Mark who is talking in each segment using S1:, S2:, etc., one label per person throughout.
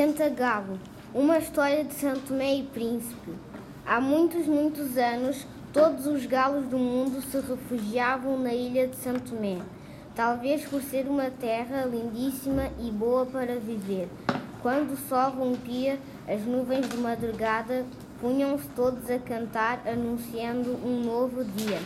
S1: Cantagalo, uma história de Santo Tomé e Príncipe. Há muitos, muitos anos, todos os galos do mundo se refugiavam na ilha de Santo Tomé, talvez por ser uma terra lindíssima e boa para viver. Quando o sol rompia as nuvens de madrugada, punham-se todos a cantar, anunciando um novo dia.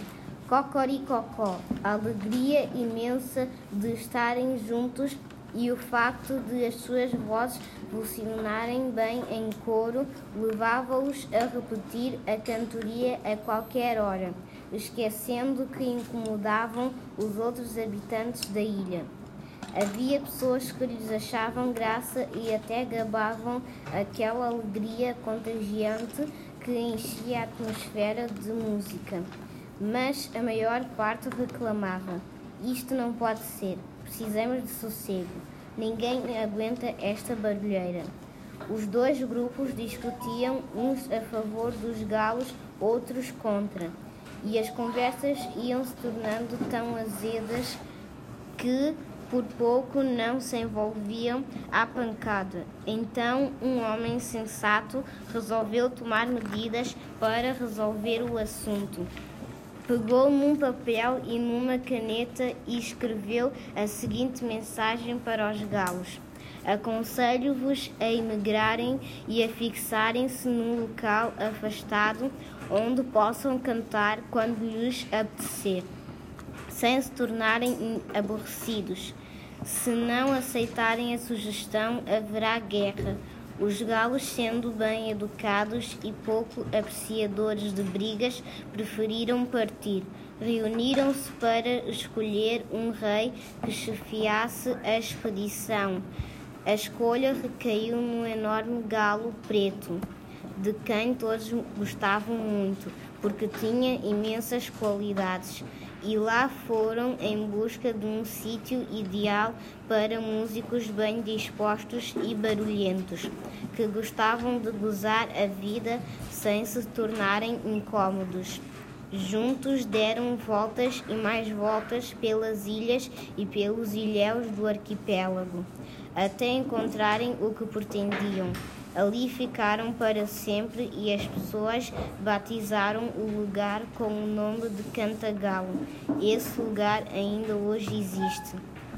S1: Cocoricocó, alegria imensa de estarem juntos e o facto de as suas vozes funcionarem bem em coro levava-os a repetir a cantoria a qualquer hora, esquecendo que incomodavam os outros habitantes da ilha. Havia pessoas que lhes achavam graça e até gabavam aquela alegria contagiante que enchia a atmosfera de música. Mas a maior parte reclamava: Isto não pode ser. Precisamos de sossego. Ninguém aguenta esta barulheira. Os dois grupos discutiam, uns a favor dos galos, outros contra. E as conversas iam se tornando tão azedas que por pouco não se envolviam à pancada. Então, um homem sensato resolveu tomar medidas para resolver o assunto. Pegou num papel e numa caneta e escreveu a seguinte mensagem para os galos: Aconselho-vos a emigrarem e a fixarem-se num local afastado onde possam cantar quando lhes apetecer, sem se tornarem aborrecidos. Se não aceitarem a sugestão, haverá guerra os galos, sendo bem educados e pouco apreciadores de brigas, preferiram partir. Reuniram-se para escolher um rei que chefiasse a expedição. A escolha recaiu num enorme galo preto, de quem todos gostavam muito, porque tinha imensas qualidades e lá foram em busca de um sítio ideal para músicos bem dispostos e barulhentos, que gostavam de gozar a vida sem se tornarem incômodos. Juntos deram voltas e mais voltas pelas ilhas e pelos ilhéus do arquipélago, até encontrarem o que pretendiam. Ali ficaram para sempre e as pessoas batizaram o lugar com o nome de Cantagalo. Esse lugar ainda hoje existe.